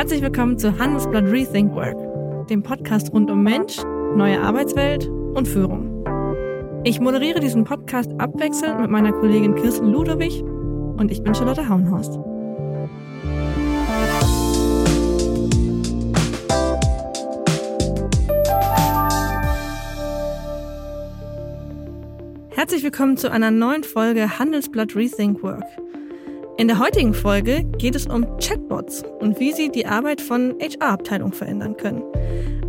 Herzlich willkommen zu Handelsblatt Rethink Work, dem Podcast rund um Mensch, neue Arbeitswelt und Führung. Ich moderiere diesen Podcast abwechselnd mit meiner Kollegin Kirsten Ludowig und ich bin Charlotte Hauenhorst. Herzlich willkommen zu einer neuen Folge Handelsblatt Rethink Work. In der heutigen Folge geht es um Chatbots und wie sie die Arbeit von HR-Abteilungen verändern können.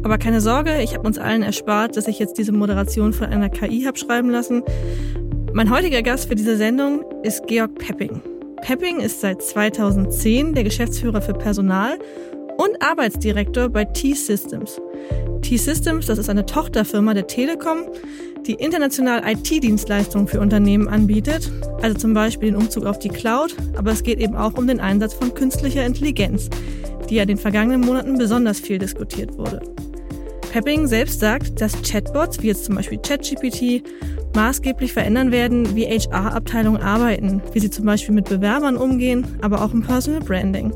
Aber keine Sorge, ich habe uns allen erspart, dass ich jetzt diese Moderation von einer KI habe schreiben lassen. Mein heutiger Gast für diese Sendung ist Georg Pepping. Pepping ist seit 2010 der Geschäftsführer für Personal und Arbeitsdirektor bei T-Systems. T-Systems, das ist eine Tochterfirma der Telekom, die international IT-Dienstleistungen für Unternehmen anbietet, also zum Beispiel den Umzug auf die Cloud, aber es geht eben auch um den Einsatz von künstlicher Intelligenz, die ja in den vergangenen Monaten besonders viel diskutiert wurde. Pepping selbst sagt, dass Chatbots, wie jetzt zum Beispiel ChatGPT, maßgeblich verändern werden, wie HR-Abteilungen arbeiten, wie sie zum Beispiel mit Bewerbern umgehen, aber auch im Personal Branding.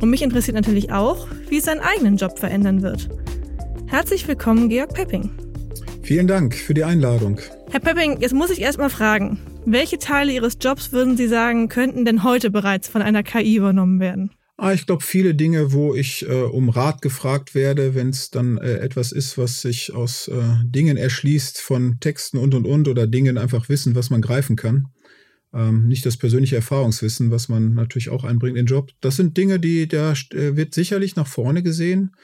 Und mich interessiert natürlich auch, wie es seinen eigenen Job verändern wird. Herzlich willkommen, Georg Pepping. Vielen Dank für die Einladung. Herr Pepping, jetzt muss ich erst mal fragen, welche Teile Ihres Jobs würden Sie sagen, könnten denn heute bereits von einer KI übernommen werden? Ah, ich glaube, viele Dinge, wo ich äh, um Rat gefragt werde, wenn es dann äh, etwas ist, was sich aus äh, Dingen erschließt, von Texten und und und oder Dingen einfach wissen, was man greifen kann. Ähm, nicht das persönliche Erfahrungswissen, was man natürlich auch einbringt in den Job. Das sind Dinge, die da äh, wird sicherlich nach vorne gesehen.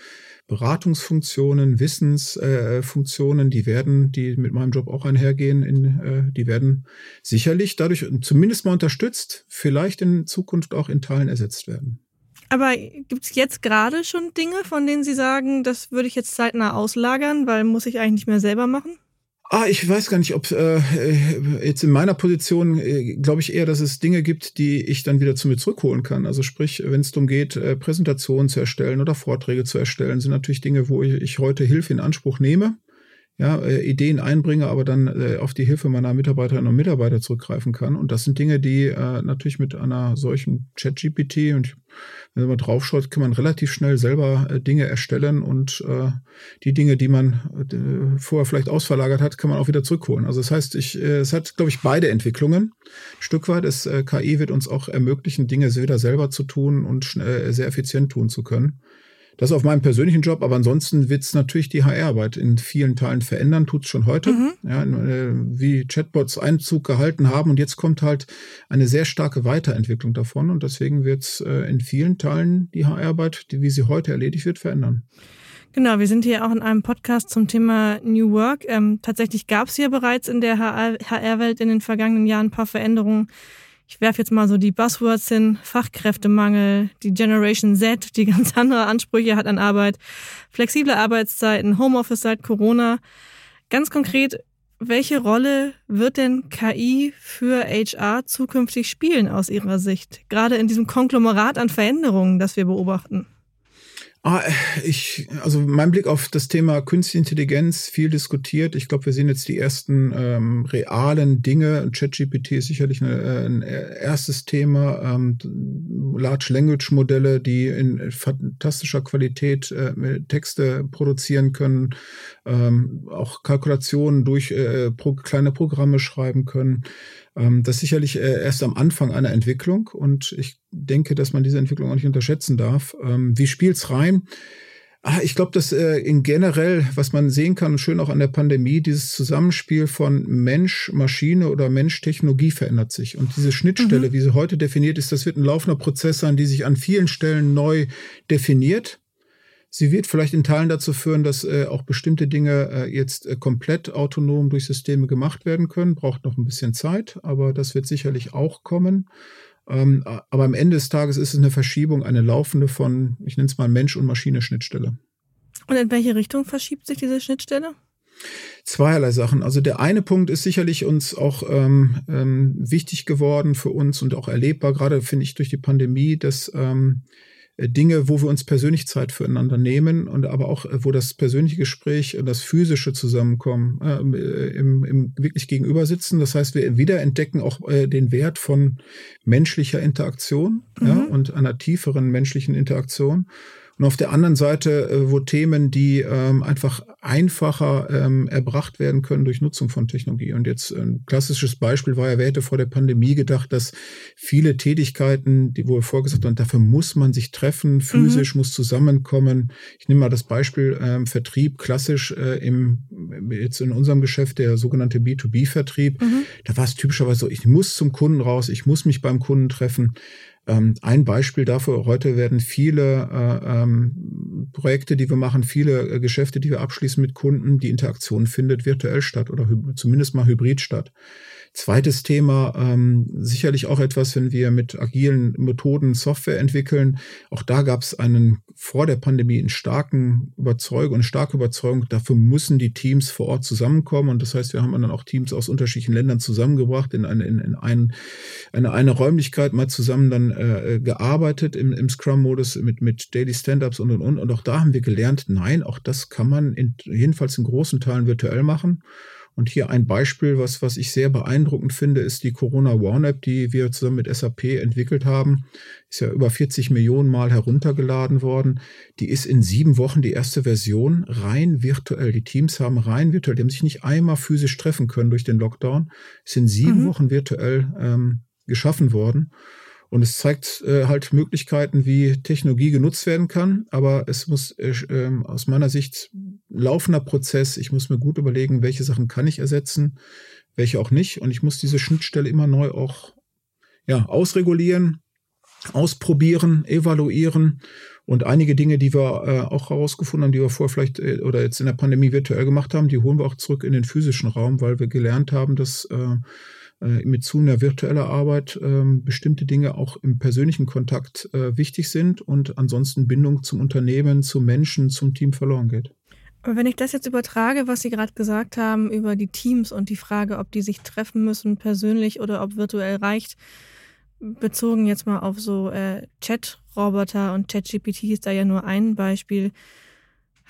Beratungsfunktionen, Wissensfunktionen, äh, die werden, die mit meinem Job auch einhergehen, in, äh, die werden sicherlich dadurch zumindest mal unterstützt, vielleicht in Zukunft auch in Teilen ersetzt werden. Aber gibt es jetzt gerade schon Dinge, von denen Sie sagen, das würde ich jetzt zeitnah auslagern, weil muss ich eigentlich nicht mehr selber machen? Ah, ich weiß gar nicht, ob äh, jetzt in meiner Position äh, glaube ich eher, dass es Dinge gibt, die ich dann wieder zu mir zurückholen kann. Also sprich, wenn es darum geht, äh, Präsentationen zu erstellen oder Vorträge zu erstellen, sind natürlich Dinge, wo ich, ich heute Hilfe in Anspruch nehme ja, äh, Ideen einbringe, aber dann äh, auf die Hilfe meiner Mitarbeiterinnen und Mitarbeiter zurückgreifen kann. Und das sind Dinge, die äh, natürlich mit einer solchen Chat-GPT und wenn man draufschaut, kann man relativ schnell selber äh, Dinge erstellen und äh, die Dinge, die man äh, vorher vielleicht ausverlagert hat, kann man auch wieder zurückholen. Also das heißt, ich, äh, es hat, glaube ich, beide Entwicklungen. Ein Stück weit, das äh, KI wird uns auch ermöglichen, Dinge wieder selber zu tun und schnell, äh, sehr effizient tun zu können. Das auf meinem persönlichen Job, aber ansonsten wird es natürlich die HR-Arbeit in vielen Teilen verändern, tut es schon heute. Mhm. Ja, äh, wie Chatbots Einzug gehalten haben und jetzt kommt halt eine sehr starke Weiterentwicklung davon und deswegen wird es äh, in vielen Teilen die HR-Arbeit, wie sie heute erledigt wird, verändern. Genau, wir sind hier auch in einem Podcast zum Thema New Work. Ähm, tatsächlich gab es hier bereits in der HR-Welt in den vergangenen Jahren ein paar Veränderungen ich werfe jetzt mal so die Buzzwords hin, Fachkräftemangel, die Generation Z, die ganz andere Ansprüche hat an Arbeit, flexible Arbeitszeiten, Homeoffice seit Corona. Ganz konkret, welche Rolle wird denn KI für HR zukünftig spielen aus Ihrer Sicht, gerade in diesem Konglomerat an Veränderungen, das wir beobachten? Ah, ich, also mein Blick auf das Thema Künstliche Intelligenz viel diskutiert. Ich glaube, wir sehen jetzt die ersten ähm, realen Dinge. ChatGPT ist sicherlich eine, äh, ein erstes Thema. Ähm, Large Language Modelle, die in fantastischer Qualität äh, Texte produzieren können, ähm, auch Kalkulationen durch äh, pro, kleine Programme schreiben können. Ähm, das ist sicherlich äh, erst am Anfang einer Entwicklung und ich denke, dass man diese Entwicklung auch nicht unterschätzen darf. Ähm, wie spielt's rein? Ah, ich glaube, dass äh, in generell, was man sehen kann, schön auch an der Pandemie, dieses Zusammenspiel von Mensch, Maschine oder Mensch, Technologie verändert sich. Und diese Schnittstelle, mhm. wie sie heute definiert ist, das wird ein laufender Prozess sein, die sich an vielen Stellen neu definiert. Sie wird vielleicht in Teilen dazu führen, dass äh, auch bestimmte Dinge äh, jetzt äh, komplett autonom durch Systeme gemacht werden können. Braucht noch ein bisschen Zeit, aber das wird sicherlich auch kommen. Ähm, aber am Ende des Tages ist es eine Verschiebung, eine laufende von, ich nenne es mal Mensch- und Maschine-Schnittstelle. Und in welche Richtung verschiebt sich diese Schnittstelle? Zweierlei Sachen. Also der eine Punkt ist sicherlich uns auch ähm, ähm, wichtig geworden für uns und auch erlebbar, gerade finde ich durch die Pandemie, dass ähm, äh, Dinge, wo wir uns persönlich Zeit füreinander nehmen und aber auch, äh, wo das persönliche Gespräch und das physische Zusammenkommen äh, im, im wirklich gegenüber sitzen. Das heißt, wir wiederentdecken auch äh, den Wert von menschlicher Interaktion mhm. ja, und einer tieferen menschlichen Interaktion. Und auf der anderen Seite, äh, wo Themen, die ähm, einfach einfacher ähm, erbracht werden können durch Nutzung von Technologie. Und jetzt ein klassisches Beispiel war ja, wer hätte vor der Pandemie gedacht, dass viele Tätigkeiten, die wo wir vorgesagt haben, dafür muss man sich treffen, physisch mhm. muss zusammenkommen. Ich nehme mal das Beispiel ähm, Vertrieb, klassisch äh, im jetzt in unserem Geschäft der sogenannte B2B-Vertrieb. Mhm. Da war es typischerweise so, ich muss zum Kunden raus, ich muss mich beim Kunden treffen. Ähm, ein Beispiel dafür, heute werden viele äh, ähm, Projekte, die wir machen, viele äh, Geschäfte, die wir abschließen mit Kunden, die Interaktion findet virtuell statt oder zumindest mal hybrid statt. Zweites Thema, ähm, sicherlich auch etwas, wenn wir mit agilen Methoden Software entwickeln. Auch da gab es einen vor der Pandemie einen starken Überzeugung, eine starke Überzeugung, dafür müssen die Teams vor Ort zusammenkommen. Und das heißt, wir haben dann auch Teams aus unterschiedlichen Ländern zusammengebracht, in eine, in, in ein, eine, eine Räumlichkeit mal zusammen dann äh, gearbeitet im, im Scrum-Modus mit, mit Daily Stand-Ups und und und. Und auch da haben wir gelernt, nein, auch das kann man in, jedenfalls in großen Teilen virtuell machen. Und hier ein Beispiel, was, was ich sehr beeindruckend finde, ist die Corona One App, die wir zusammen mit SAP entwickelt haben. Ist ja über 40 Millionen Mal heruntergeladen worden. Die ist in sieben Wochen die erste Version rein virtuell. Die Teams haben rein virtuell, die haben sich nicht einmal physisch treffen können durch den Lockdown. Ist in sieben mhm. Wochen virtuell ähm, geschaffen worden. Und es zeigt äh, halt Möglichkeiten, wie Technologie genutzt werden kann. Aber es muss äh, äh, aus meiner Sicht laufender Prozess. Ich muss mir gut überlegen, welche Sachen kann ich ersetzen, welche auch nicht. Und ich muss diese Schnittstelle immer neu auch ja, ausregulieren, ausprobieren, evaluieren. Und einige Dinge, die wir äh, auch herausgefunden haben, die wir vorher vielleicht äh, oder jetzt in der Pandemie virtuell gemacht haben, die holen wir auch zurück in den physischen Raum, weil wir gelernt haben, dass äh, mit zunehmender virtueller Arbeit äh, bestimmte Dinge auch im persönlichen Kontakt äh, wichtig sind und ansonsten Bindung zum Unternehmen, zum Menschen, zum Team verloren geht. Aber wenn ich das jetzt übertrage, was Sie gerade gesagt haben über die Teams und die Frage, ob die sich treffen müssen persönlich oder ob virtuell reicht, bezogen jetzt mal auf so äh, Chat-Roboter und ChatGPT ist da ja nur ein Beispiel.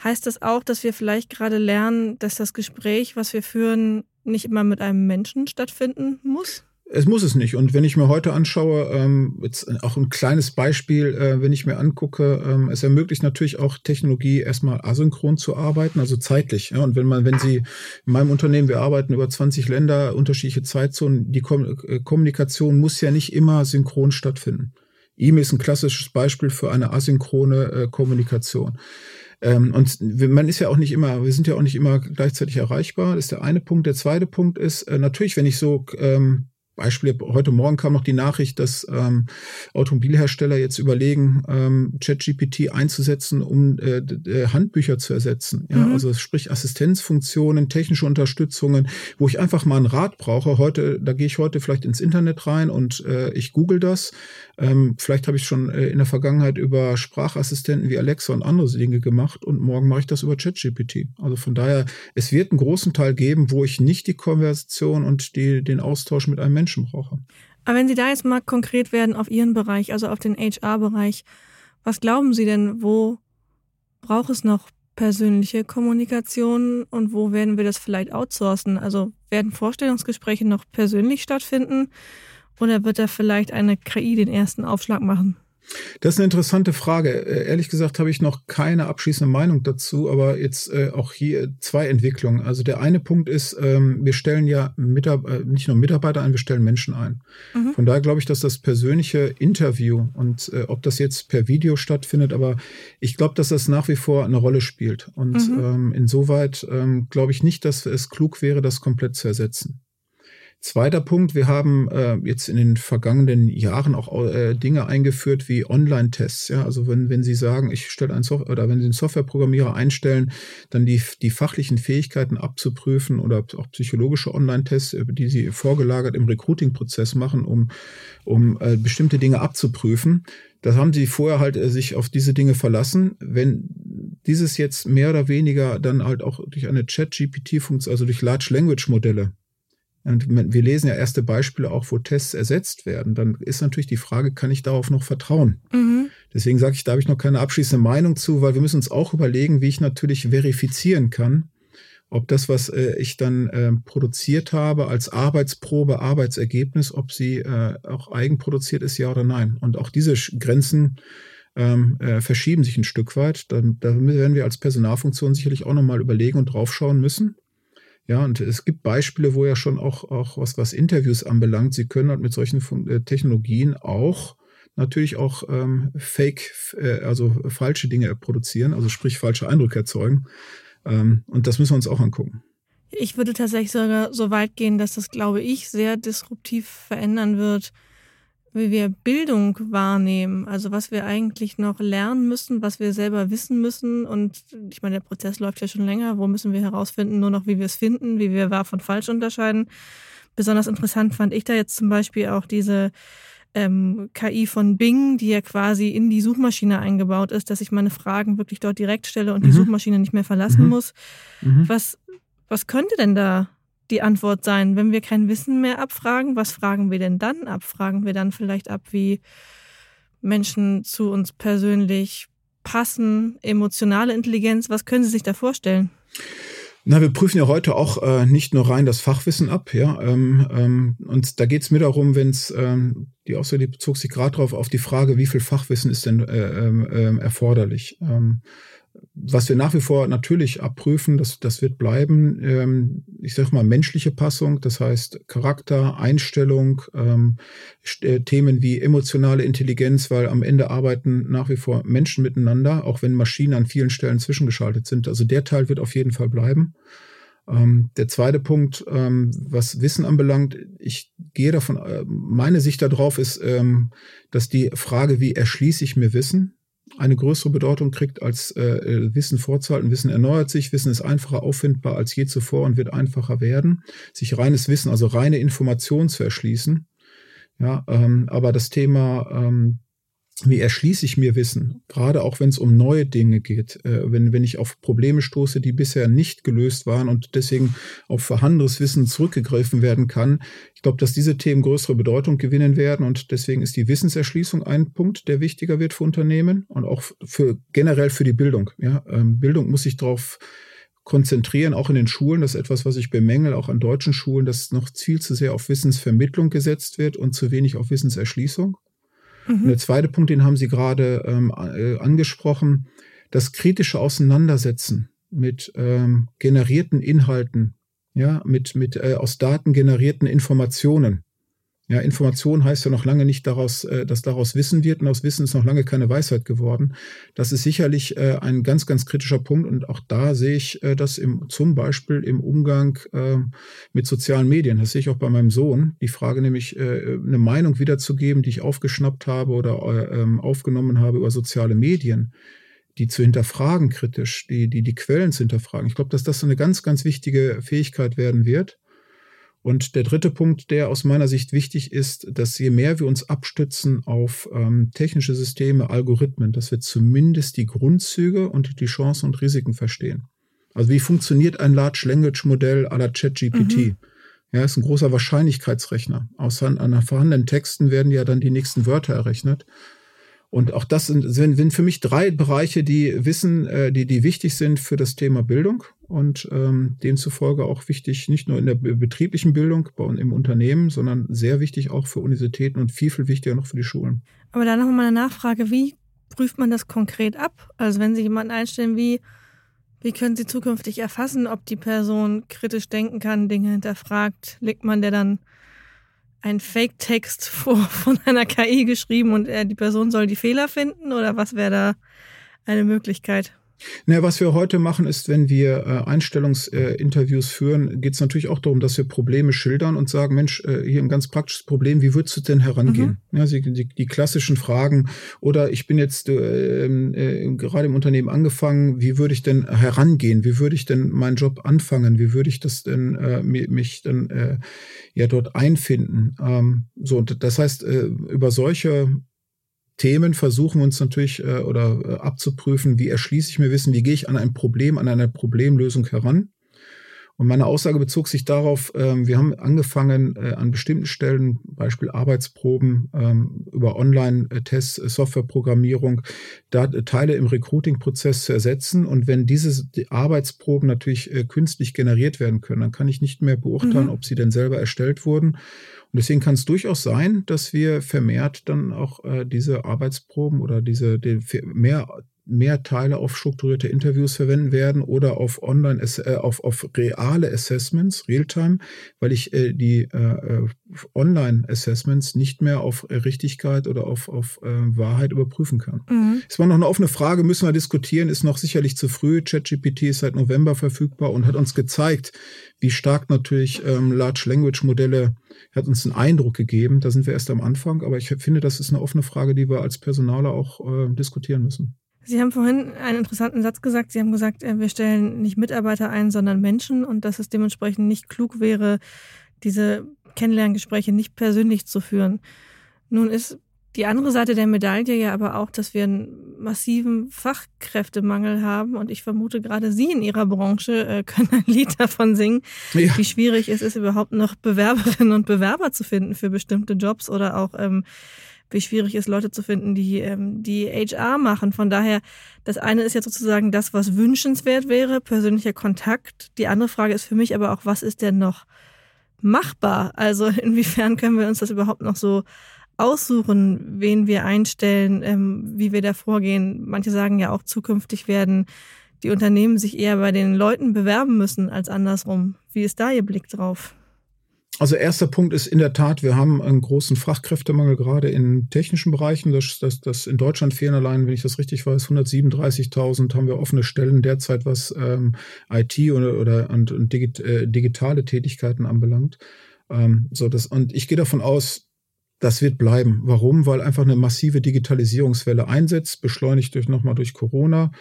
Heißt das auch, dass wir vielleicht gerade lernen, dass das Gespräch, was wir führen, nicht immer mit einem Menschen stattfinden muss? Es muss es nicht. Und wenn ich mir heute anschaue, ähm, jetzt auch ein kleines Beispiel, äh, wenn ich mir angucke, ähm, es ermöglicht natürlich auch Technologie erstmal asynchron zu arbeiten, also zeitlich. Ja? Und wenn man, wenn Sie in meinem Unternehmen, wir arbeiten über 20 Länder, unterschiedliche Zeitzonen, die Kom äh, Kommunikation muss ja nicht immer synchron stattfinden. E-Mail ist ein klassisches Beispiel für eine asynchrone äh, Kommunikation. Ähm, und man ist ja auch nicht immer, wir sind ja auch nicht immer gleichzeitig erreichbar. Das ist der eine Punkt. Der zweite Punkt ist äh, natürlich, wenn ich so ähm, Beispiel, heute Morgen kam noch die Nachricht, dass ähm, Automobilhersteller jetzt überlegen, ähm, ChatGPT einzusetzen, um äh, Handbücher zu ersetzen. Ja? Mhm. Also sprich Assistenzfunktionen, technische Unterstützungen, wo ich einfach mal einen Rat brauche. Heute, da gehe ich heute vielleicht ins Internet rein und äh, ich google das. Ähm, vielleicht habe ich schon äh, in der Vergangenheit über Sprachassistenten wie Alexa und andere Dinge gemacht und morgen mache ich das über ChatGPT. Also von daher, es wird einen großen Teil geben, wo ich nicht die Konversation und die, den Austausch mit einem Menschen Menschen brauche. Aber wenn Sie da jetzt mal konkret werden auf Ihren Bereich, also auf den HR-Bereich, was glauben Sie denn, wo braucht es noch persönliche Kommunikation und wo werden wir das vielleicht outsourcen? Also werden Vorstellungsgespräche noch persönlich stattfinden oder wird da vielleicht eine KI den ersten Aufschlag machen? Das ist eine interessante Frage. Äh, ehrlich gesagt habe ich noch keine abschließende Meinung dazu, aber jetzt äh, auch hier zwei Entwicklungen. Also der eine Punkt ist, ähm, wir stellen ja Mitab äh, nicht nur Mitarbeiter ein, wir stellen Menschen ein. Mhm. Von daher glaube ich, dass das persönliche Interview und äh, ob das jetzt per Video stattfindet, aber ich glaube, dass das nach wie vor eine Rolle spielt. Und mhm. ähm, insoweit ähm, glaube ich nicht, dass es klug wäre, das komplett zu ersetzen. Zweiter Punkt, wir haben äh, jetzt in den vergangenen Jahren auch äh, Dinge eingeführt wie Online-Tests. Ja? Also wenn, wenn Sie sagen, ich stelle ein Software oder wenn Sie einen Softwareprogrammierer einstellen, dann die, die fachlichen Fähigkeiten abzuprüfen oder auch psychologische Online-Tests, äh, die Sie vorgelagert im Recruiting-Prozess machen, um, um äh, bestimmte Dinge abzuprüfen. Das haben sie vorher halt äh, sich auf diese Dinge verlassen. Wenn dieses jetzt mehr oder weniger dann halt auch durch eine Chat-GPT-Funktion, also durch Large Language Modelle und wir lesen ja erste Beispiele auch, wo Tests ersetzt werden. Dann ist natürlich die Frage, kann ich darauf noch vertrauen? Mhm. Deswegen sage ich, da habe ich noch keine abschließende Meinung zu, weil wir müssen uns auch überlegen, wie ich natürlich verifizieren kann, ob das, was äh, ich dann äh, produziert habe als Arbeitsprobe, Arbeitsergebnis, ob sie äh, auch eigenproduziert ist, ja oder nein. Und auch diese Grenzen ähm, äh, verschieben sich ein Stück weit. Da, da werden wir als Personalfunktion sicherlich auch nochmal überlegen und draufschauen müssen. Ja, und es gibt Beispiele, wo ja schon auch, auch was, was Interviews anbelangt, sie können halt mit solchen äh, Technologien auch natürlich auch ähm, Fake, äh, also falsche Dinge produzieren, also sprich falsche Eindrücke erzeugen. Ähm, und das müssen wir uns auch angucken. Ich würde tatsächlich sogar so weit gehen, dass das, glaube ich, sehr disruptiv verändern wird, wie wir Bildung wahrnehmen. Also was wir eigentlich noch lernen müssen, was wir selber wissen müssen. Und ich meine, der Prozess läuft ja schon länger. Wo müssen wir herausfinden? Nur noch, wie wir es finden, wie wir wahr von falsch unterscheiden. Besonders interessant fand ich da jetzt zum Beispiel auch diese ähm, KI von Bing, die ja quasi in die Suchmaschine eingebaut ist, dass ich meine Fragen wirklich dort direkt stelle und mhm. die Suchmaschine nicht mehr verlassen mhm. muss. Mhm. Was, was könnte denn da die Antwort sein, wenn wir kein Wissen mehr abfragen? Was fragen wir denn dann ab? Fragen wir dann vielleicht ab, wie Menschen zu uns persönlich passen, emotionale Intelligenz? Was können Sie sich da vorstellen? Na, wir prüfen ja heute auch äh, nicht nur rein das Fachwissen ab, ja. Ähm, ähm, und da geht es mir darum, wenn es, ähm, die Aussage die bezog sich gerade darauf, auf die Frage, wie viel Fachwissen ist denn äh, äh, erforderlich? Ähm, was wir nach wie vor natürlich abprüfen, das, das wird bleiben, ähm, ich sag mal, menschliche Passung, das heißt Charakter, Einstellung, ähm, äh, Themen wie emotionale Intelligenz, weil am Ende arbeiten nach wie vor Menschen miteinander, auch wenn Maschinen an vielen Stellen zwischengeschaltet sind. Also der Teil wird auf jeden Fall bleiben. Ähm, der zweite Punkt, ähm, was Wissen anbelangt, ich gehe davon, äh, meine Sicht darauf ist, ähm, dass die Frage, wie erschließe ich mir Wissen, eine größere Bedeutung kriegt als äh, äh, Wissen vorzuhalten. Wissen erneuert sich, Wissen ist einfacher auffindbar als je zuvor und wird einfacher werden. Sich reines Wissen, also reine Information zu erschließen. Ja, ähm, aber das Thema ähm, wie erschließe ich mir Wissen, gerade auch wenn es um neue Dinge geht, äh, wenn, wenn ich auf Probleme stoße, die bisher nicht gelöst waren und deswegen auf vorhandenes Wissen zurückgegriffen werden kann. Ich glaube, dass diese Themen größere Bedeutung gewinnen werden und deswegen ist die Wissenserschließung ein Punkt, der wichtiger wird für Unternehmen und auch für generell für die Bildung. Ja, ähm, Bildung muss sich darauf konzentrieren, auch in den Schulen. Das ist etwas, was ich bemängel, auch an deutschen Schulen, dass noch viel zu sehr auf Wissensvermittlung gesetzt wird und zu wenig auf Wissenserschließung. Mhm. Und der zweite Punkt, den haben Sie gerade ähm, äh, angesprochen, das kritische Auseinandersetzen mit ähm, generierten Inhalten, ja, mit, mit äh, aus Daten generierten Informationen. Ja, Information heißt ja noch lange nicht daraus, äh, dass daraus Wissen wird und aus Wissen ist noch lange keine Weisheit geworden. Das ist sicherlich äh, ein ganz, ganz kritischer Punkt und auch da sehe ich äh, das im, zum Beispiel im Umgang mit sozialen Medien. Das sehe ich auch bei meinem Sohn. Die Frage nämlich, eine Meinung wiederzugeben, die ich aufgeschnappt habe oder ähm, aufgenommen habe über soziale Medien die zu hinterfragen kritisch, die, die, die Quellen zu hinterfragen. Ich glaube, dass das eine ganz, ganz wichtige Fähigkeit werden wird. Und der dritte Punkt, der aus meiner Sicht wichtig ist, dass je mehr wir uns abstützen auf ähm, technische Systeme, Algorithmen, dass wir zumindest die Grundzüge und die Chancen und Risiken verstehen. Also wie funktioniert ein Large Language Modell à la ChatGPT? Mhm. Ja, ist ein großer Wahrscheinlichkeitsrechner. Aus an vorhandenen Texten werden ja dann die nächsten Wörter errechnet. Und auch das sind, sind für mich drei Bereiche, die wissen, äh, die, die wichtig sind für das Thema Bildung und ähm, demzufolge auch wichtig, nicht nur in der betrieblichen Bildung bei, im Unternehmen, sondern sehr wichtig auch für Universitäten und viel, viel wichtiger noch für die Schulen. Aber da noch mal eine Nachfrage, wie prüft man das konkret ab? Also wenn Sie jemanden einstellen, wie, wie können Sie zukünftig erfassen, ob die Person kritisch denken kann, Dinge hinterfragt? Legt man der dann ein Fake-Text von einer KI geschrieben und die Person soll die Fehler finden oder was wäre da eine Möglichkeit? Naja, was wir heute machen, ist, wenn wir äh, Einstellungsinterviews äh, führen, geht es natürlich auch darum, dass wir Probleme schildern und sagen, Mensch, äh, hier ein ganz praktisches Problem, wie würdest du denn herangehen? Mhm. Ja, die, die, die, klassischen Fragen oder ich bin jetzt äh, äh, gerade im Unternehmen angefangen, wie würde ich denn herangehen? Wie würde ich denn meinen Job anfangen? Wie würde ich das denn äh, mich dann ja dort einfinden? Ähm, so, das heißt, über solche Themen versuchen uns natürlich äh, oder äh, abzuprüfen, wie erschließe ich mir Wissen, wie gehe ich an ein Problem, an eine Problemlösung heran. Und meine Aussage bezog sich darauf, ähm, wir haben angefangen, äh, an bestimmten Stellen, Beispiel Arbeitsproben, ähm, über Online-Tests, äh, Softwareprogrammierung, da Teile im Recruiting-Prozess zu ersetzen. Und wenn diese Arbeitsproben natürlich äh, künstlich generiert werden können, dann kann ich nicht mehr beurteilen, mhm. ob sie denn selber erstellt wurden. Und deswegen kann es durchaus sein, dass wir vermehrt dann auch äh, diese Arbeitsproben oder diese die, mehr mehr Teile auf strukturierte Interviews verwenden werden oder auf online äh, auf auf reale Assessments Realtime, weil ich äh, die äh, äh Online Assessments nicht mehr auf Richtigkeit oder auf auf äh, Wahrheit überprüfen kann. Mhm. Es war noch eine offene Frage, müssen wir diskutieren, ist noch sicherlich zu früh. ChatGPT ist seit November verfügbar und hat uns gezeigt, wie stark natürlich ähm, Large Language Modelle hat uns einen Eindruck gegeben. Da sind wir erst am Anfang, aber ich finde, das ist eine offene Frage, die wir als Personaler auch äh, diskutieren müssen. Sie haben vorhin einen interessanten Satz gesagt. Sie haben gesagt, äh, wir stellen nicht Mitarbeiter ein, sondern Menschen und dass es dementsprechend nicht klug wäre, diese Kennenlerngespräche nicht persönlich zu führen. Nun ist die andere Seite der Medaille ja aber auch, dass wir einen massiven Fachkräftemangel haben und ich vermute, gerade Sie in Ihrer Branche äh, können ein Lied davon singen, ja. wie schwierig es ist, überhaupt noch Bewerberinnen und Bewerber zu finden für bestimmte Jobs oder auch ähm, wie schwierig es ist, Leute zu finden, die ähm, die HR machen. Von daher, das eine ist jetzt sozusagen das, was wünschenswert wäre, persönlicher Kontakt. Die andere Frage ist für mich aber auch, was ist denn noch machbar? Also inwiefern können wir uns das überhaupt noch so aussuchen, wen wir einstellen, ähm, wie wir da vorgehen? Manche sagen ja auch, zukünftig werden die Unternehmen sich eher bei den Leuten bewerben müssen als andersrum. Wie ist da Ihr Blick drauf? Also erster Punkt ist in der Tat, wir haben einen großen Fachkräftemangel gerade in technischen Bereichen. Das, das, das in Deutschland fehlen allein, wenn ich das richtig weiß, 137.000 haben wir offene Stellen derzeit, was ähm, IT oder, oder und, und digit, äh, digitale Tätigkeiten anbelangt. Ähm, so das und ich gehe davon aus, das wird bleiben. Warum? Weil einfach eine massive Digitalisierungswelle einsetzt, beschleunigt durch nochmal durch Corona.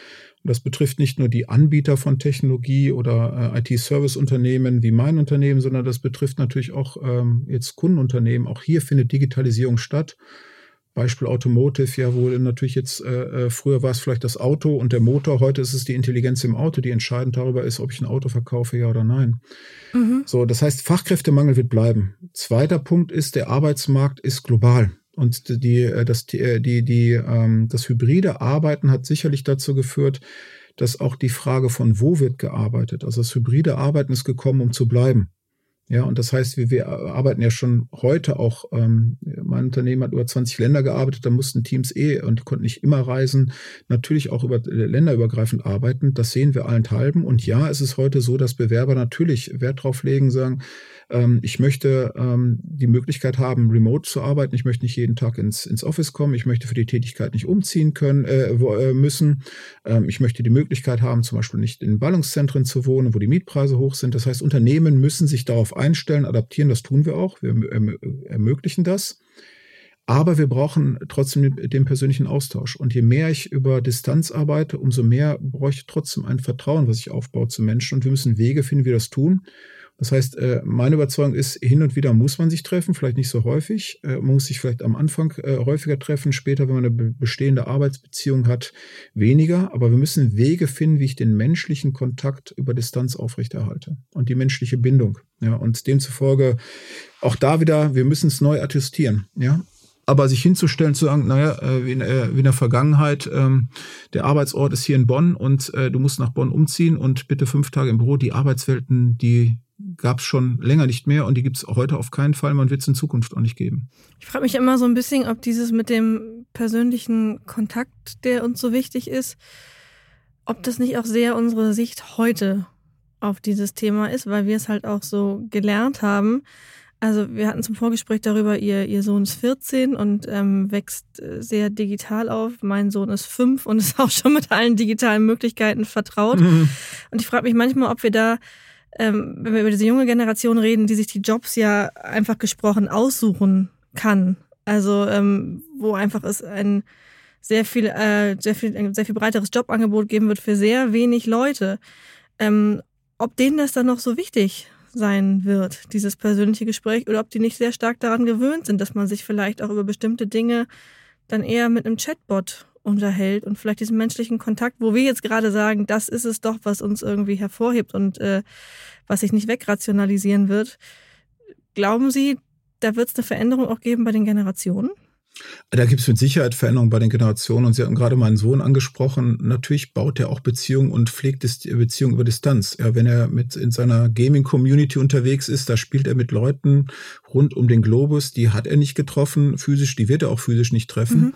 Und das betrifft nicht nur die Anbieter von Technologie oder äh, IT-Service-Unternehmen wie mein Unternehmen, sondern das betrifft natürlich auch ähm, jetzt Kundenunternehmen. Auch hier findet Digitalisierung statt. Beispiel Automotive, ja, wo natürlich jetzt, äh, äh, früher war es vielleicht das Auto und der Motor, heute ist es die Intelligenz im Auto, die entscheidend darüber ist, ob ich ein Auto verkaufe, ja oder nein. Mhm. So, das heißt, Fachkräftemangel wird bleiben. Zweiter Punkt ist, der Arbeitsmarkt ist global. Und die, äh, das, äh, die, die, ähm, das hybride Arbeiten hat sicherlich dazu geführt, dass auch die Frage von wo wird gearbeitet, also das hybride Arbeiten ist gekommen, um zu bleiben. Ja, und das heißt, wir, wir arbeiten ja schon heute auch, ähm, mein Unternehmen hat über 20 Länder gearbeitet, da mussten Teams eh und konnten nicht immer reisen, natürlich auch über äh, länderübergreifend arbeiten. Das sehen wir allenthalben. Und ja, es ist heute so, dass Bewerber natürlich Wert drauf legen, sagen, ähm, ich möchte ähm, die Möglichkeit haben, remote zu arbeiten. Ich möchte nicht jeden Tag ins, ins Office kommen. Ich möchte für die Tätigkeit nicht umziehen können, äh, wo, äh, müssen. Ähm, ich möchte die Möglichkeit haben, zum Beispiel nicht in Ballungszentren zu wohnen, wo die Mietpreise hoch sind. Das heißt, Unternehmen müssen sich darauf einstellen, adaptieren. Das tun wir auch. Wir erm-, ermöglichen das. Aber wir brauchen trotzdem den persönlichen Austausch. Und je mehr ich über Distanz arbeite, umso mehr bräuchte trotzdem ein Vertrauen, was ich aufbaue zu Menschen. Und wir müssen Wege finden, wie wir das tun. Das heißt, äh, meine Überzeugung ist, hin und wieder muss man sich treffen, vielleicht nicht so häufig. Äh, man muss sich vielleicht am Anfang äh, häufiger treffen, später, wenn man eine bestehende Arbeitsbeziehung hat, weniger. Aber wir müssen Wege finden, wie ich den menschlichen Kontakt über Distanz aufrechterhalte und die menschliche Bindung. Ja, und demzufolge auch da wieder, wir müssen es neu attestieren. Ja, aber sich hinzustellen, zu sagen, naja, wie in, wie in der Vergangenheit, ähm, der Arbeitsort ist hier in Bonn und äh, du musst nach Bonn umziehen und bitte fünf Tage im Büro, die Arbeitswelten, die gab es schon länger nicht mehr und die gibt es heute auf keinen Fall. Man wird es in Zukunft auch nicht geben. Ich frage mich immer so ein bisschen, ob dieses mit dem persönlichen Kontakt, der uns so wichtig ist, ob das nicht auch sehr unsere Sicht heute auf dieses Thema ist, weil wir es halt auch so gelernt haben. Also wir hatten zum Vorgespräch darüber, ihr, ihr Sohn ist 14 und ähm, wächst äh, sehr digital auf. Mein Sohn ist fünf und ist auch schon mit allen digitalen Möglichkeiten vertraut. Mhm. Und ich frage mich manchmal, ob wir da ähm, wenn wir über diese junge Generation reden, die sich die Jobs ja einfach gesprochen aussuchen kann. Also ähm, wo einfach es ein sehr viel, äh, sehr viel, ein sehr viel breiteres Jobangebot geben wird für sehr wenig Leute. Ähm, ob denen das dann noch so wichtig sein wird, dieses persönliche Gespräch, oder ob die nicht sehr stark daran gewöhnt sind, dass man sich vielleicht auch über bestimmte Dinge dann eher mit einem Chatbot unterhält und vielleicht diesen menschlichen Kontakt, wo wir jetzt gerade sagen, das ist es doch, was uns irgendwie hervorhebt und äh, was sich nicht wegrationalisieren wird. Glauben Sie, da wird es eine Veränderung auch geben bei den Generationen? Da gibt es mit Sicherheit Veränderungen bei den Generationen. Und Sie hatten gerade meinen Sohn angesprochen. Natürlich baut er auch Beziehungen und pflegt Beziehungen über Distanz. Ja, wenn er mit in seiner Gaming-Community unterwegs ist, da spielt er mit Leuten rund um den Globus. Die hat er nicht getroffen physisch, die wird er auch physisch nicht treffen. Mhm.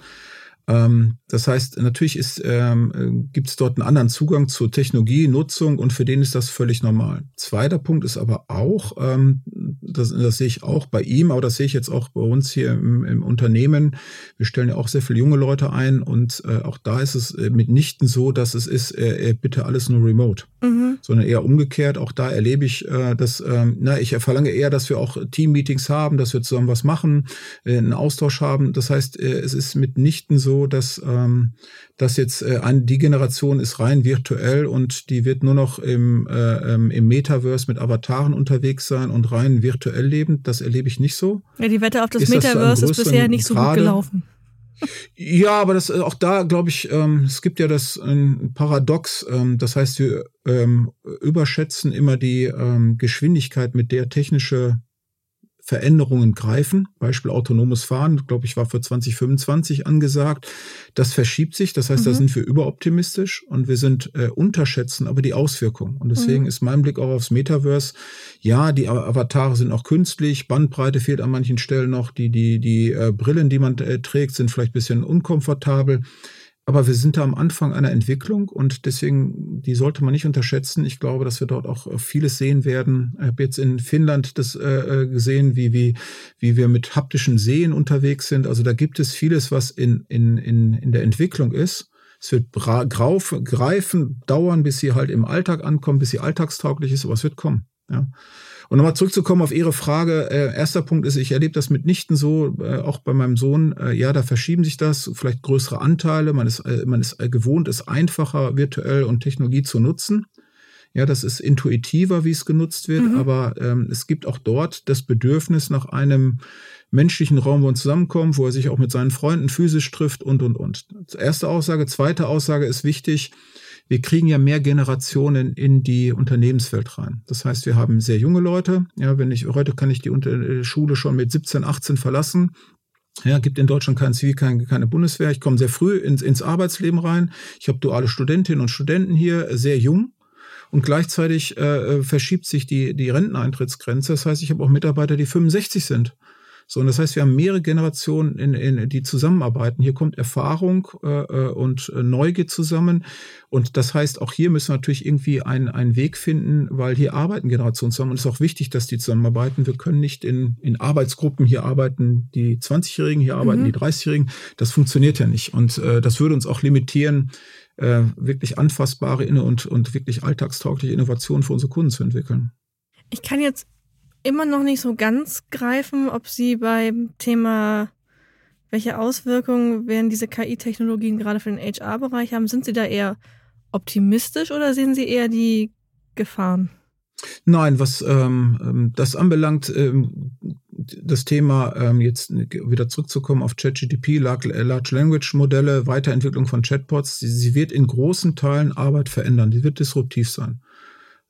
Ähm, das heißt, natürlich ist, ähm, gibt es dort einen anderen Zugang zur Technologie, Nutzung und für den ist das völlig normal. Zweiter Punkt ist aber auch, ähm, das, das sehe ich auch bei ihm, aber das sehe ich jetzt auch bei uns hier im, im Unternehmen. Wir stellen ja auch sehr viele junge Leute ein und äh, auch da ist es äh, mitnichten so, dass es ist, äh, bitte alles nur remote, mhm. sondern eher umgekehrt. Auch da erlebe ich, äh, dass, äh, na, ich verlange eher, dass wir auch Team-Meetings haben, dass wir zusammen was machen, äh, einen Austausch haben. Das heißt, äh, es ist mitnichten so, dass, ähm, dass jetzt äh, die Generation ist rein virtuell und die wird nur noch im, äh, ähm, im Metaverse mit Avataren unterwegs sein und rein virtuell leben. Das erlebe ich nicht so. Ja, die Wette auf das ist Metaverse das ist bisher nicht so Grade? gut gelaufen. Ja, aber das äh, auch da glaube ich, ähm, es gibt ja das ein Paradox. Ähm, das heißt, wir ähm, überschätzen immer die ähm, Geschwindigkeit, mit der technische Veränderungen greifen. Beispiel autonomes Fahren, glaube ich, war für 2025 angesagt. Das verschiebt sich. Das heißt, mhm. da sind wir überoptimistisch und wir sind äh, unterschätzen aber die Auswirkungen. Und deswegen mhm. ist mein Blick auch aufs Metaverse. Ja, die Avatare sind auch künstlich. Bandbreite fehlt an manchen Stellen noch. Die, die, die äh, Brillen, die man äh, trägt, sind vielleicht bisschen unkomfortabel. Aber wir sind da am Anfang einer Entwicklung und deswegen, die sollte man nicht unterschätzen. Ich glaube, dass wir dort auch äh, vieles sehen werden. Ich habe jetzt in Finnland das äh, äh, gesehen, wie, wie, wie wir mit haptischen Seen unterwegs sind. Also da gibt es vieles, was in, in, in, in der Entwicklung ist. Es wird grauf, greifen, dauern, bis sie halt im Alltag ankommen, bis sie alltagstauglich ist, aber es wird kommen. Ja. Und nochmal zurückzukommen auf Ihre Frage. Äh, erster Punkt ist, ich erlebe das mitnichten so, äh, auch bei meinem Sohn. Äh, ja, da verschieben sich das, vielleicht größere Anteile. Man ist, äh, man ist äh, gewohnt, es einfacher virtuell und Technologie zu nutzen. Ja, das ist intuitiver, wie es genutzt wird, mhm. aber ähm, es gibt auch dort das Bedürfnis nach einem menschlichen Raum, wo man zusammenkommt, wo er sich auch mit seinen Freunden physisch trifft und, und, und. Erste Aussage. Zweite Aussage ist wichtig wir kriegen ja mehr Generationen in die Unternehmenswelt rein. Das heißt, wir haben sehr junge Leute. Ja, wenn ich, heute kann ich die äh, Schule schon mit 17, 18 verlassen. Ja, gibt in Deutschland kein Zivil, keine, keine Bundeswehr. Ich komme sehr früh ins, ins Arbeitsleben rein. Ich habe duale Studentinnen und Studenten hier, sehr jung. Und gleichzeitig äh, äh verschiebt sich die, die Renteneintrittsgrenze. Das heißt, ich habe auch Mitarbeiter, die 65 sind. So, und das heißt, wir haben mehrere Generationen, in, in, die zusammenarbeiten. Hier kommt Erfahrung äh, äh und äh, Neugier zusammen. Und das heißt, auch hier müssen wir natürlich irgendwie einen, einen Weg finden, weil hier arbeiten Generationen zusammen. Und es ist auch wichtig, dass die zusammenarbeiten. Wir können nicht in, in Arbeitsgruppen, hier arbeiten die 20-Jährigen, hier arbeiten mhm. die 30-Jährigen. Das funktioniert ja nicht. Und äh, das würde uns auch limitieren, äh, wirklich anfassbare und, und wirklich alltagstaugliche Innovationen für unsere Kunden zu entwickeln. Ich kann jetzt immer noch nicht so ganz greifen, ob Sie beim Thema, welche Auswirkungen werden diese KI-Technologien gerade für den HR-Bereich haben, sind Sie da eher optimistisch oder sehen Sie eher die Gefahren? Nein, was ähm, ähm das anbelangt, ähm, das Thema ähm, jetzt wieder zurückzukommen auf ChatGTP, Large Language Modelle, Weiterentwicklung von Chatbots, sie, sie, wird in großen Teilen Arbeit verändern, die wird disruptiv sein.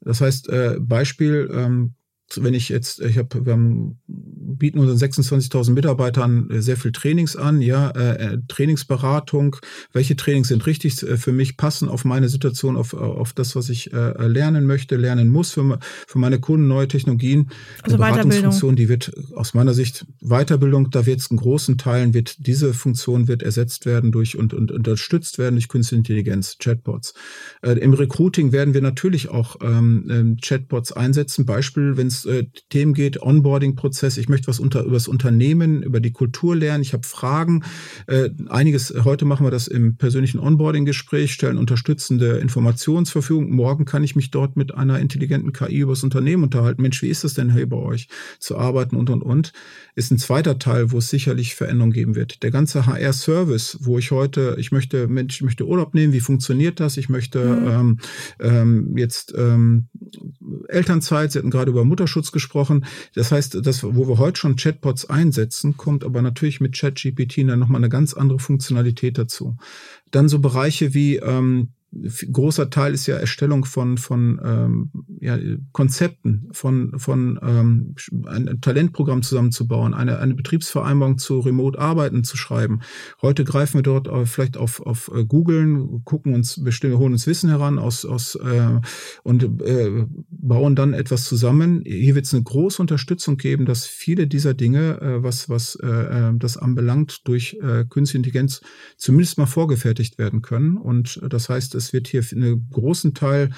Das heißt, äh, Beispiel, ähm, wenn ich jetzt, ich habe, wir haben, bieten unseren 26.000 Mitarbeitern äh, sehr viel Trainings an, ja, äh, äh, Trainingsberatung, welche Trainings sind richtig äh, für mich, passen auf meine Situation, auf, auf das, was ich äh, lernen möchte, lernen muss für, für meine Kunden, neue Technologien. Also Beratungsfunktion, die wird aus meiner Sicht Weiterbildung, da wird es in großen Teilen, wird diese Funktion wird ersetzt werden durch und, und unterstützt werden durch Künstliche Intelligenz, Chatbots. Äh, Im Recruiting werden wir natürlich auch ähm, ähm Chatbots einsetzen, Beispiel, wenn es äh, Themen geht, Onboarding-Prozess. Ich möchte was unter, über das Unternehmen, über die Kultur lernen. Ich habe Fragen. Äh, einiges, heute machen wir das im persönlichen Onboarding-Gespräch, stellen unterstützende Informationen zur Verfügung. Morgen kann ich mich dort mit einer intelligenten KI über das Unternehmen unterhalten. Mensch, wie ist das denn hier bei euch zu arbeiten und, und, und. Ist ein zweiter Teil, wo es sicherlich Veränderungen geben wird. Der ganze HR-Service, wo ich heute, ich möchte, Mensch, ich möchte Urlaub nehmen. Wie funktioniert das? Ich möchte mhm. ähm, ähm, jetzt ähm, Elternzeit, Sie hatten gerade über Mutterschutz gesprochen. Das heißt, das, wo wir heute schon Chatbots einsetzen, kommt aber natürlich mit ChatGPT dann nochmal eine ganz andere Funktionalität dazu. Dann so Bereiche wie ähm, großer Teil ist ja Erstellung von von ähm, ja, Konzepten, von von ähm, ein Talentprogramm zusammenzubauen, eine eine Betriebsvereinbarung zu Remote-Arbeiten zu schreiben. Heute greifen wir dort vielleicht auf auf äh, Googlen, gucken uns bestimmt holen uns Wissen heran aus aus äh, und äh, bauen dann etwas zusammen. Hier wird es eine große Unterstützung geben, dass viele dieser Dinge, äh, was was äh, äh das anbelangt, durch äh, Künstliche Intelligenz zumindest mal vorgefertigt werden können. Und das heißt, es wird hier einen großen Teil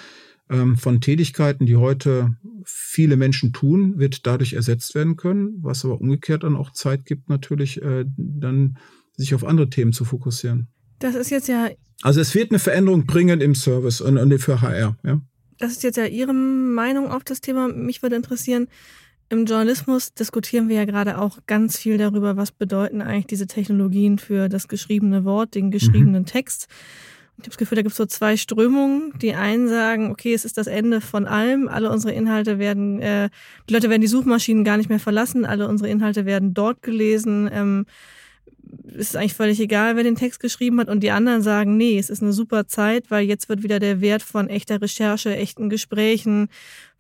ähm, von Tätigkeiten, die heute viele Menschen tun, wird dadurch ersetzt werden können, was aber umgekehrt dann auch Zeit gibt, natürlich äh, dann sich auf andere Themen zu fokussieren. Das ist jetzt ja. Also es wird eine Veränderung bringen im Service und, und für HR, ja. Das ist jetzt ja Ihre Meinung auf das Thema. Mich würde interessieren, im Journalismus diskutieren wir ja gerade auch ganz viel darüber, was bedeuten eigentlich diese Technologien für das geschriebene Wort, den geschriebenen mhm. Text. Ich habe das Gefühl, da gibt es so zwei Strömungen. Die einen sagen, okay, es ist das Ende von allem. Alle unsere Inhalte werden, äh, die Leute werden die Suchmaschinen gar nicht mehr verlassen. Alle unsere Inhalte werden dort gelesen. Ähm, es ist eigentlich völlig egal, wer den Text geschrieben hat. Und die anderen sagen, nee, es ist eine super Zeit, weil jetzt wird wieder der Wert von echter Recherche, echten Gesprächen,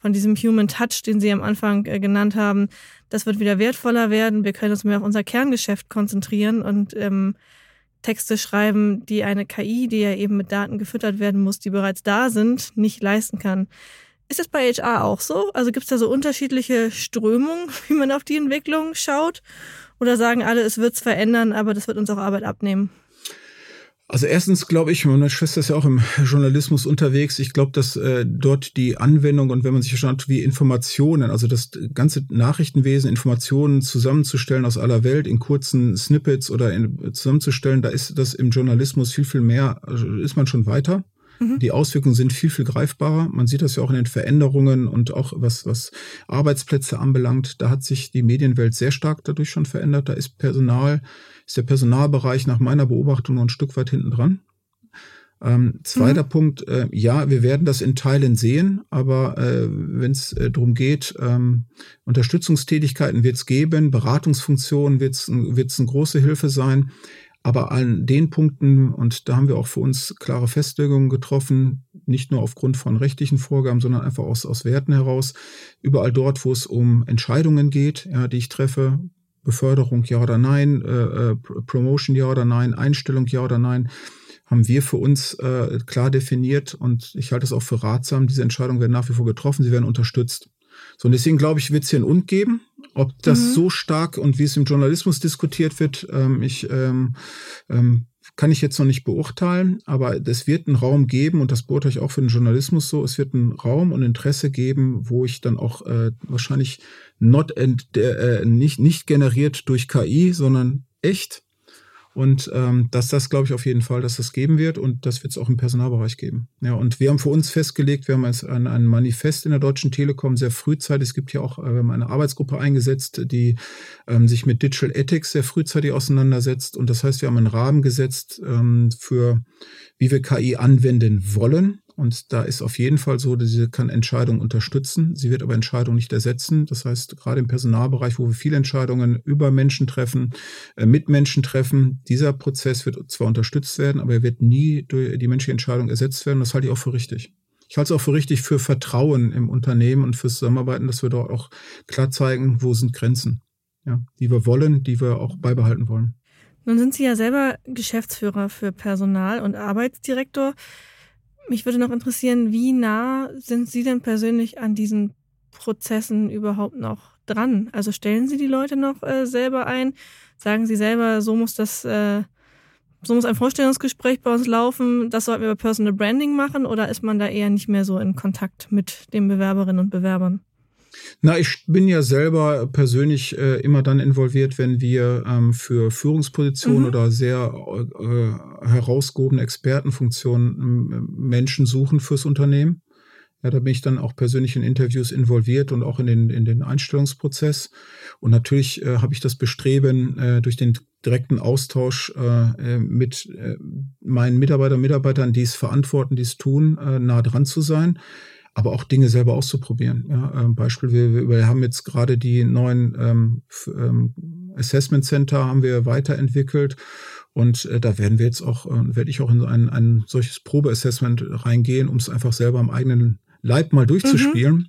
von diesem Human Touch, den Sie am Anfang äh, genannt haben, das wird wieder wertvoller werden. Wir können uns mehr auf unser Kerngeschäft konzentrieren und ähm, Texte schreiben, die eine KI, die ja eben mit Daten gefüttert werden muss, die bereits da sind, nicht leisten kann. Ist das bei HR auch so? Also gibt es da so unterschiedliche Strömungen, wie man auf die Entwicklung schaut? Oder sagen alle, es wird es verändern, aber das wird uns auch Arbeit abnehmen? Also erstens glaube ich, meine Schwester ist ja auch im Journalismus unterwegs. Ich glaube, dass äh, dort die Anwendung und wenn man sich schaut, wie Informationen, also das ganze Nachrichtenwesen, Informationen zusammenzustellen aus aller Welt in kurzen Snippets oder in, zusammenzustellen, da ist das im Journalismus viel, viel mehr, also ist man schon weiter. Mhm. Die Auswirkungen sind viel, viel greifbarer. Man sieht das ja auch in den Veränderungen und auch was, was Arbeitsplätze anbelangt. Da hat sich die Medienwelt sehr stark dadurch schon verändert. Da ist Personal, ist der Personalbereich nach meiner Beobachtung noch ein Stück weit hinten dran. Ähm, zweiter mhm. Punkt, äh, ja, wir werden das in Teilen sehen, aber äh, wenn es äh, darum geht, ähm, Unterstützungstätigkeiten wird es geben, Beratungsfunktionen wird es eine große Hilfe sein. Aber an den Punkten, und da haben wir auch für uns klare Festlegungen getroffen, nicht nur aufgrund von rechtlichen Vorgaben, sondern einfach aus, aus Werten heraus, überall dort, wo es um Entscheidungen geht, ja, die ich treffe, Beförderung ja oder nein, äh, äh Promotion ja oder nein, Einstellung ja oder nein, haben wir für uns äh, klar definiert und ich halte es auch für ratsam, diese Entscheidungen werden nach wie vor getroffen, sie werden unterstützt. So, und deswegen glaube ich, wird es hier ein Und geben. Ob das mhm. so stark und wie es im Journalismus diskutiert wird, ähm, ich ähm, ähm, kann ich jetzt noch nicht beurteilen, aber es wird einen Raum geben, und das beurteile ich auch für den Journalismus so, es wird einen Raum und Interesse geben, wo ich dann auch äh, wahrscheinlich not ent, äh, nicht, nicht generiert durch KI, sondern echt und ähm, dass das, glaube ich, auf jeden Fall, dass das geben wird und das wird es auch im Personalbereich geben. Ja, und wir haben für uns festgelegt, wir haben jetzt ein, ein Manifest in der Deutschen Telekom sehr frühzeitig. Es gibt ja auch äh, wir haben eine Arbeitsgruppe eingesetzt, die ähm, sich mit Digital Ethics sehr frühzeitig auseinandersetzt. Und das heißt, wir haben einen Rahmen gesetzt ähm, für, wie wir KI anwenden wollen. Und da ist auf jeden Fall so, dass sie kann Entscheidungen unterstützen. Sie wird aber Entscheidungen nicht ersetzen. Das heißt, gerade im Personalbereich, wo wir viele Entscheidungen über Menschen treffen, äh, mit Menschen treffen, dieser Prozess wird zwar unterstützt werden, aber er wird nie durch die menschliche Entscheidung ersetzt werden. Das halte ich auch für richtig. Ich halte es auch für richtig für Vertrauen im Unternehmen und fürs Zusammenarbeiten, dass wir dort auch klar zeigen, wo sind Grenzen, ja, die wir wollen, die wir auch beibehalten wollen. Nun sind Sie ja selber Geschäftsführer für Personal und Arbeitsdirektor. Mich würde noch interessieren, wie nah sind Sie denn persönlich an diesen Prozessen überhaupt noch dran? Also stellen Sie die Leute noch äh, selber ein? Sagen Sie selber, so muss das, äh, so muss ein Vorstellungsgespräch bei uns laufen, das sollten wir bei Personal Branding machen oder ist man da eher nicht mehr so in Kontakt mit den Bewerberinnen und Bewerbern? Na, ich bin ja selber persönlich äh, immer dann involviert, wenn wir ähm, für Führungspositionen mhm. oder sehr äh, herausgehobene Expertenfunktionen äh, Menschen suchen fürs Unternehmen. Ja, da bin ich dann auch persönlich in Interviews involviert und auch in den, in den Einstellungsprozess. Und natürlich äh, habe ich das Bestreben, äh, durch den direkten Austausch äh, äh mit äh, meinen Mitarbeitern und Mitarbeitern, die es verantworten, die es tun, äh, nah dran zu sein. Aber auch Dinge selber auszuprobieren. Ja, ähm, Beispiel, wir, wir haben jetzt gerade die neuen ähm, ähm, Assessment Center haben wir weiterentwickelt und äh, da werden wir jetzt auch, äh, werde ich auch in ein, ein solches Probeassessment reingehen, um es einfach selber am eigenen Leib mal durchzuspielen. Mhm.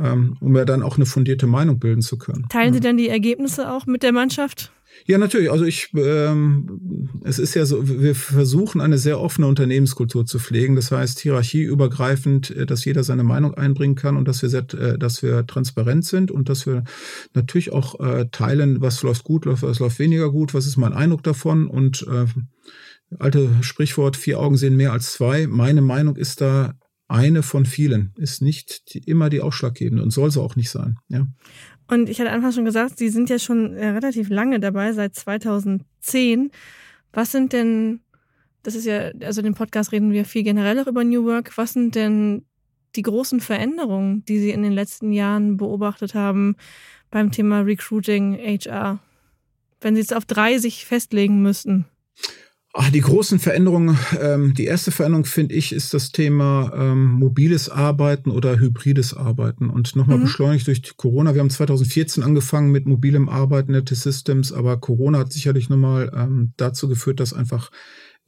Ähm, um ja dann auch eine fundierte Meinung bilden zu können. Teilen Sie dann die Ergebnisse auch mit der Mannschaft? Ja, natürlich. Also ich, ähm, es ist ja so, wir versuchen eine sehr offene Unternehmenskultur zu pflegen. Das heißt, hierarchieübergreifend, äh, dass jeder seine Meinung einbringen kann und dass wir, sehr, äh, dass wir transparent sind und dass wir natürlich auch äh, teilen, was läuft gut, was läuft weniger gut, was ist mein Eindruck davon und äh, alte Sprichwort, vier Augen sehen mehr als zwei. Meine Meinung ist da eine von vielen, ist nicht die, immer die ausschlaggebende und soll so auch nicht sein. Ja. Und ich hatte einfach schon gesagt, Sie sind ja schon äh, relativ lange dabei, seit 2010. Was sind denn, das ist ja, also in dem Podcast reden wir viel generell auch über New Work. Was sind denn die großen Veränderungen, die Sie in den letzten Jahren beobachtet haben beim Thema Recruiting, HR? Wenn Sie es auf drei sich festlegen müssten. Ach, die großen Veränderungen, ähm, die erste Veränderung, finde ich, ist das Thema ähm, mobiles Arbeiten oder hybrides Arbeiten. Und nochmal mhm. beschleunigt durch Corona. Wir haben 2014 angefangen mit mobilem Arbeiten der T-Systems, aber Corona hat sicherlich nochmal ähm, dazu geführt, dass einfach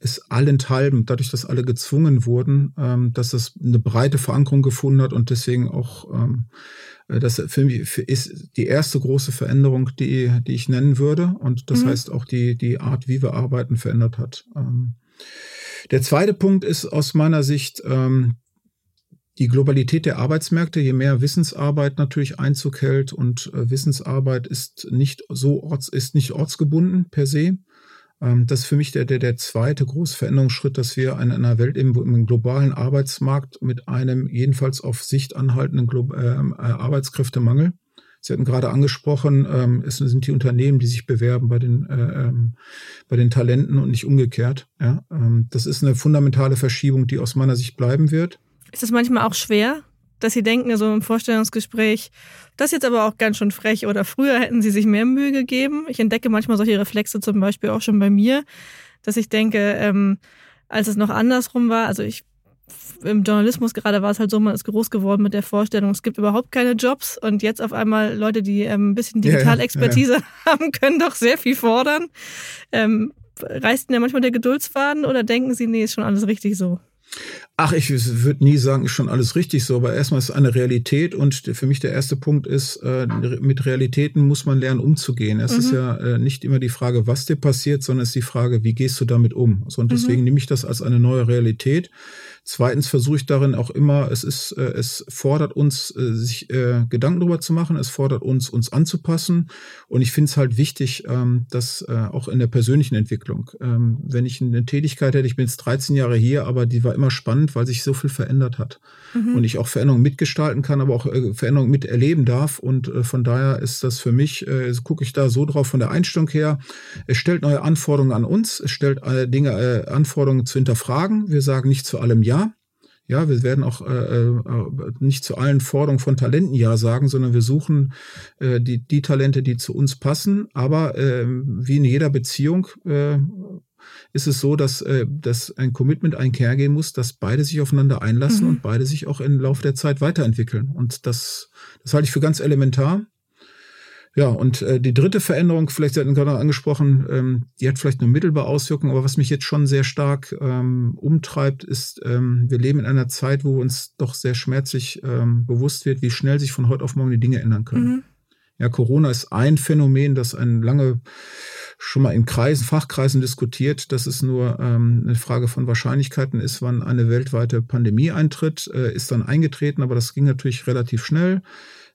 es allenthalben, dadurch, dass alle gezwungen wurden, ähm, dass es eine breite Verankerung gefunden hat und deswegen auch ähm, äh, das für mich ist die erste große Veränderung, die, die ich nennen würde. Und das mhm. heißt auch die, die Art, wie wir arbeiten, verändert hat. Ähm, der zweite Punkt ist aus meiner Sicht ähm, die Globalität der Arbeitsmärkte. Je mehr Wissensarbeit natürlich Einzug hält und äh, Wissensarbeit ist nicht so orts, ist nicht ortsgebunden per se. Ähm, das ist für mich der, der, der zweite große Veränderungsschritt, dass wir in einer Welt im, im globalen Arbeitsmarkt mit einem jedenfalls auf Sicht anhaltenden Glo ähm, äh, Arbeitskräftemangel. Sie hatten gerade angesprochen, ähm, es sind die Unternehmen, die sich bewerben bei den, äh, ähm, bei den Talenten und nicht umgekehrt. Ja, ähm, das ist eine fundamentale Verschiebung, die aus meiner Sicht bleiben wird. Ist das manchmal auch schwer, dass sie denken, so im Vorstellungsgespräch, das ist jetzt aber auch ganz schön frech oder früher hätten sie sich mehr Mühe gegeben. Ich entdecke manchmal solche Reflexe zum Beispiel auch schon bei mir, dass ich denke, ähm, als es noch andersrum war, also ich im Journalismus gerade war es halt so, man ist groß geworden mit der Vorstellung, es gibt überhaupt keine Jobs und jetzt auf einmal Leute, die ähm, ein bisschen Digitalexpertise ja, ja. haben, können doch sehr viel fordern. Ähm, reißt denn ja manchmal der Geduldsfaden oder denken sie, nee, ist schon alles richtig so? Ach, ich würde nie sagen, ist schon alles richtig so, aber erstmal ist es eine Realität und für mich der erste Punkt ist, äh, mit Realitäten muss man lernen umzugehen. Es mhm. ist ja äh, nicht immer die Frage, was dir passiert, sondern es ist die Frage, wie gehst du damit um? So, und deswegen mhm. nehme ich das als eine neue Realität. Zweitens versuche ich darin auch immer, es ist, äh, es fordert uns, äh, sich äh, Gedanken darüber zu machen, es fordert uns, uns anzupassen. Und ich finde es halt wichtig, ähm, dass äh, auch in der persönlichen Entwicklung, ähm, wenn ich eine Tätigkeit hätte, ich bin jetzt 13 Jahre hier, aber die war immer spannend, weil sich so viel verändert hat. Mhm. Und ich auch Veränderungen mitgestalten kann, aber auch äh, Veränderungen miterleben darf. Und äh, von daher ist das für mich, äh, gucke ich da so drauf von der Einstellung her. Es stellt neue Anforderungen an uns, es stellt äh, Dinge, äh, Anforderungen zu hinterfragen. Wir sagen nicht zu allem Ja ja. Wir werden auch äh, äh, nicht zu allen Forderungen von Talenten Ja sagen, sondern wir suchen äh, die, die Talente, die zu uns passen. Aber äh, wie in jeder Beziehung äh, ist es so, dass, äh, dass ein Commitment einhergehen muss, dass beide sich aufeinander einlassen mhm. und beide sich auch im Laufe der Zeit weiterentwickeln. Und das, das halte ich für ganz elementar. Ja, und äh, die dritte Veränderung, vielleicht Sie hatten gerade angesprochen, ähm, die hat vielleicht eine mittelbare Auswirkung, aber was mich jetzt schon sehr stark ähm, umtreibt, ist, ähm, wir leben in einer Zeit, wo uns doch sehr schmerzlich ähm, bewusst wird, wie schnell sich von heute auf morgen die Dinge ändern können. Mhm. Ja, Corona ist ein Phänomen, das ein lange schon mal in Kreisen, Fachkreisen diskutiert, dass es nur ähm, eine Frage von Wahrscheinlichkeiten ist, wann eine weltweite Pandemie eintritt, äh, ist dann eingetreten, aber das ging natürlich relativ schnell.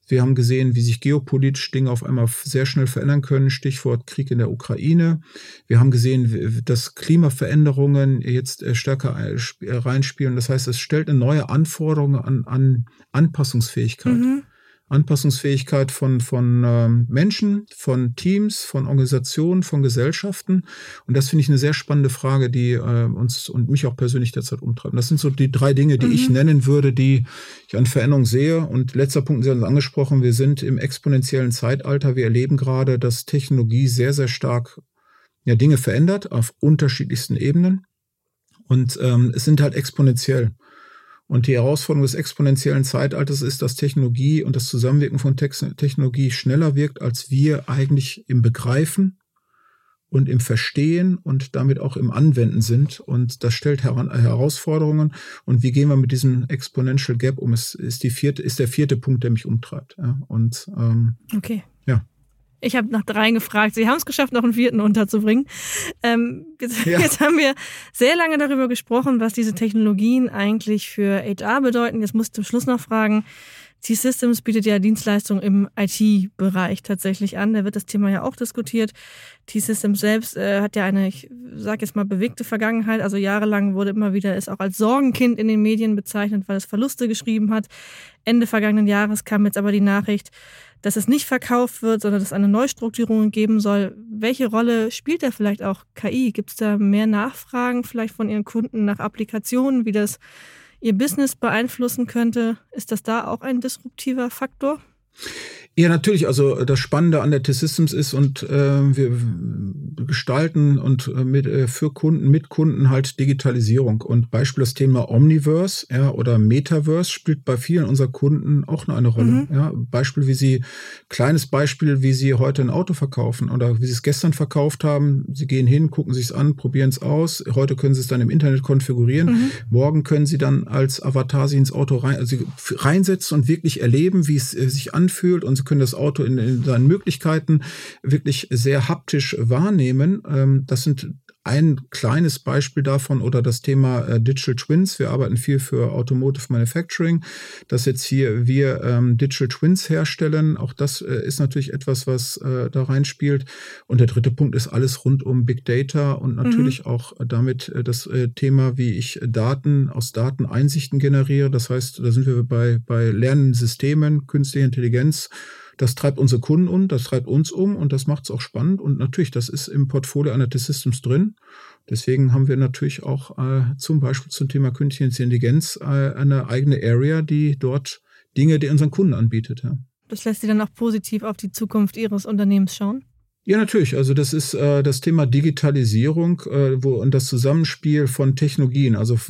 Wir haben gesehen, wie sich geopolitisch Dinge auf einmal sehr schnell verändern können. Stichwort Krieg in der Ukraine. Wir haben gesehen, dass Klimaveränderungen jetzt äh, stärker äh, reinspielen. Das heißt, es stellt eine neue Anforderung an, an Anpassungsfähigkeit. Mhm. Anpassungsfähigkeit von, von ähm, Menschen, von Teams, von Organisationen, von Gesellschaften. Und das finde ich eine sehr spannende Frage, die äh, uns und mich auch persönlich derzeit umtreiben. Das sind so die drei Dinge, die mhm. ich nennen würde, die ich an Veränderung sehe. Und letzter Punkt, Sie haben es angesprochen, wir sind im exponentiellen Zeitalter. Wir erleben gerade, dass Technologie sehr, sehr stark ja, Dinge verändert auf unterschiedlichsten Ebenen. Und ähm, es sind halt exponentiell. Und die Herausforderung des exponentiellen Zeitalters ist, dass Technologie und das Zusammenwirken von Technologie schneller wirkt, als wir eigentlich im Begreifen und im Verstehen und damit auch im Anwenden sind. Und das stellt Herausforderungen. Und wie gehen wir mit diesem Exponential Gap um? Es ist die vierte, ist der vierte Punkt, der mich umtreibt. Ja, und ähm, okay. Ja. Ich habe nach dreien gefragt. Sie haben es geschafft, noch einen vierten unterzubringen. Ähm, jetzt, ja. jetzt, haben wir sehr lange darüber gesprochen, was diese Technologien eigentlich für HR bedeuten. Jetzt muss ich zum Schluss noch fragen, T-Systems bietet ja Dienstleistungen im IT-Bereich tatsächlich an. Da wird das Thema ja auch diskutiert. T-Systems selbst äh, hat ja eine, ich sage jetzt mal, bewegte Vergangenheit. Also jahrelang wurde immer wieder es auch als Sorgenkind in den Medien bezeichnet, weil es Verluste geschrieben hat. Ende vergangenen Jahres kam jetzt aber die Nachricht, dass es nicht verkauft wird, sondern dass es eine Neustrukturierung geben soll. Welche Rolle spielt da vielleicht auch KI? Gibt es da mehr Nachfragen vielleicht von Ihren Kunden nach Applikationen, wie das Ihr Business beeinflussen könnte. Ist das da auch ein disruptiver Faktor? Ja, natürlich. Also das Spannende an der T-Systems ist und äh, wir gestalten und äh, mit äh, für Kunden mit Kunden halt Digitalisierung und Beispiel das Thema Omniverse ja, oder Metaverse spielt bei vielen unserer Kunden auch noch eine Rolle. Mhm. Ja, Beispiel wie sie kleines Beispiel, wie sie heute ein Auto verkaufen oder wie sie es gestern verkauft haben. Sie gehen hin, gucken sich es an, probieren es aus. Heute können sie es dann im Internet konfigurieren. Mhm. Morgen können sie dann als Avatar sich ins Auto rein, also reinsetzen und wirklich erleben, wie es äh, sich anfühlt und können das Auto in, in seinen Möglichkeiten wirklich sehr haptisch wahrnehmen. Ähm, das sind ein kleines Beispiel davon oder das Thema äh, Digital Twins. Wir arbeiten viel für Automotive Manufacturing, dass jetzt hier wir ähm, Digital Twins herstellen. Auch das äh, ist natürlich etwas, was äh, da reinspielt. Und der dritte Punkt ist alles rund um Big Data und mhm. natürlich mhm. auch damit äh, das äh, Thema, wie ich Daten aus Daten Einsichten generiere. Das heißt, da sind wir bei, bei lernenden Systemen, künstliche Intelligenz das treibt unsere Kunden um, das treibt uns um und das macht es auch spannend. Und natürlich, das ist im Portfolio einer T-Systems drin. Deswegen haben wir natürlich auch äh, zum Beispiel zum Thema künstliche Intelligenz äh, eine eigene Area, die dort Dinge, die unseren Kunden anbietet. Ja. Das lässt Sie dann auch positiv auf die Zukunft Ihres Unternehmens schauen? Ja, natürlich. Also das ist äh, das Thema Digitalisierung äh, wo, und das Zusammenspiel von Technologien. Also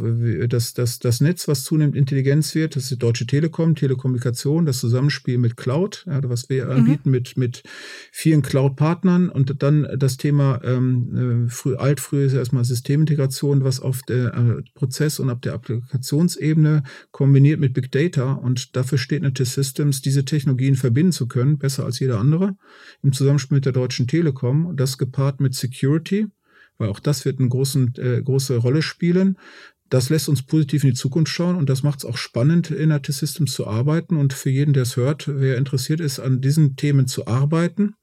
das, das, das Netz, was zunehmend Intelligenz wird, das ist die Deutsche Telekom, Telekommunikation, das Zusammenspiel mit Cloud, ja, was wir mhm. anbieten mit, mit vielen Cloud-Partnern und dann das Thema ähm, äh, früh, alt, früh ist erstmal Systemintegration, was auf der äh, Prozess- und auf der Applikationsebene kombiniert mit Big Data und dafür steht natürlich Systems, diese Technologien verbinden zu können, besser als jeder andere, im Zusammenspiel mit der Deutschen Deutschen Telekom, das gepaart mit Security, weil auch das wird eine großen, äh, große Rolle spielen. Das lässt uns positiv in die Zukunft schauen und das macht es auch spannend, in IT Systems zu arbeiten. Und für jeden, der es hört, wer interessiert ist, an diesen Themen zu arbeiten,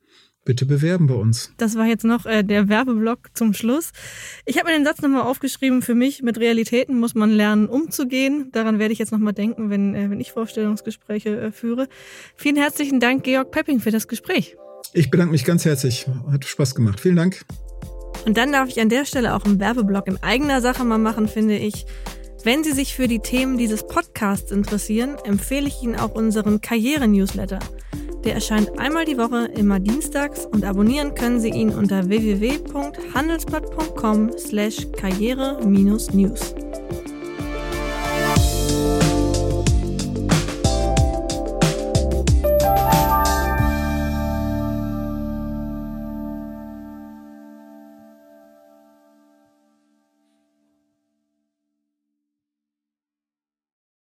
bitte bewerben bei uns. Das war jetzt noch äh, der Werbeblock zum Schluss. Ich habe mir den Satz nochmal aufgeschrieben, für mich mit Realitäten muss man lernen, umzugehen. Daran werde ich jetzt nochmal denken, wenn, äh, wenn ich Vorstellungsgespräche äh, führe. Vielen herzlichen Dank, Georg Pepping, für das Gespräch. Ich bedanke mich ganz herzlich. Hat Spaß gemacht. Vielen Dank. Und dann darf ich an der Stelle auch einen Werbeblock in eigener Sache mal machen, finde ich. Wenn Sie sich für die Themen dieses Podcasts interessieren, empfehle ich Ihnen auch unseren Karriere-Newsletter. Der erscheint einmal die Woche, immer dienstags und abonnieren können Sie ihn unter www.handelsblatt.com slash karriere-news.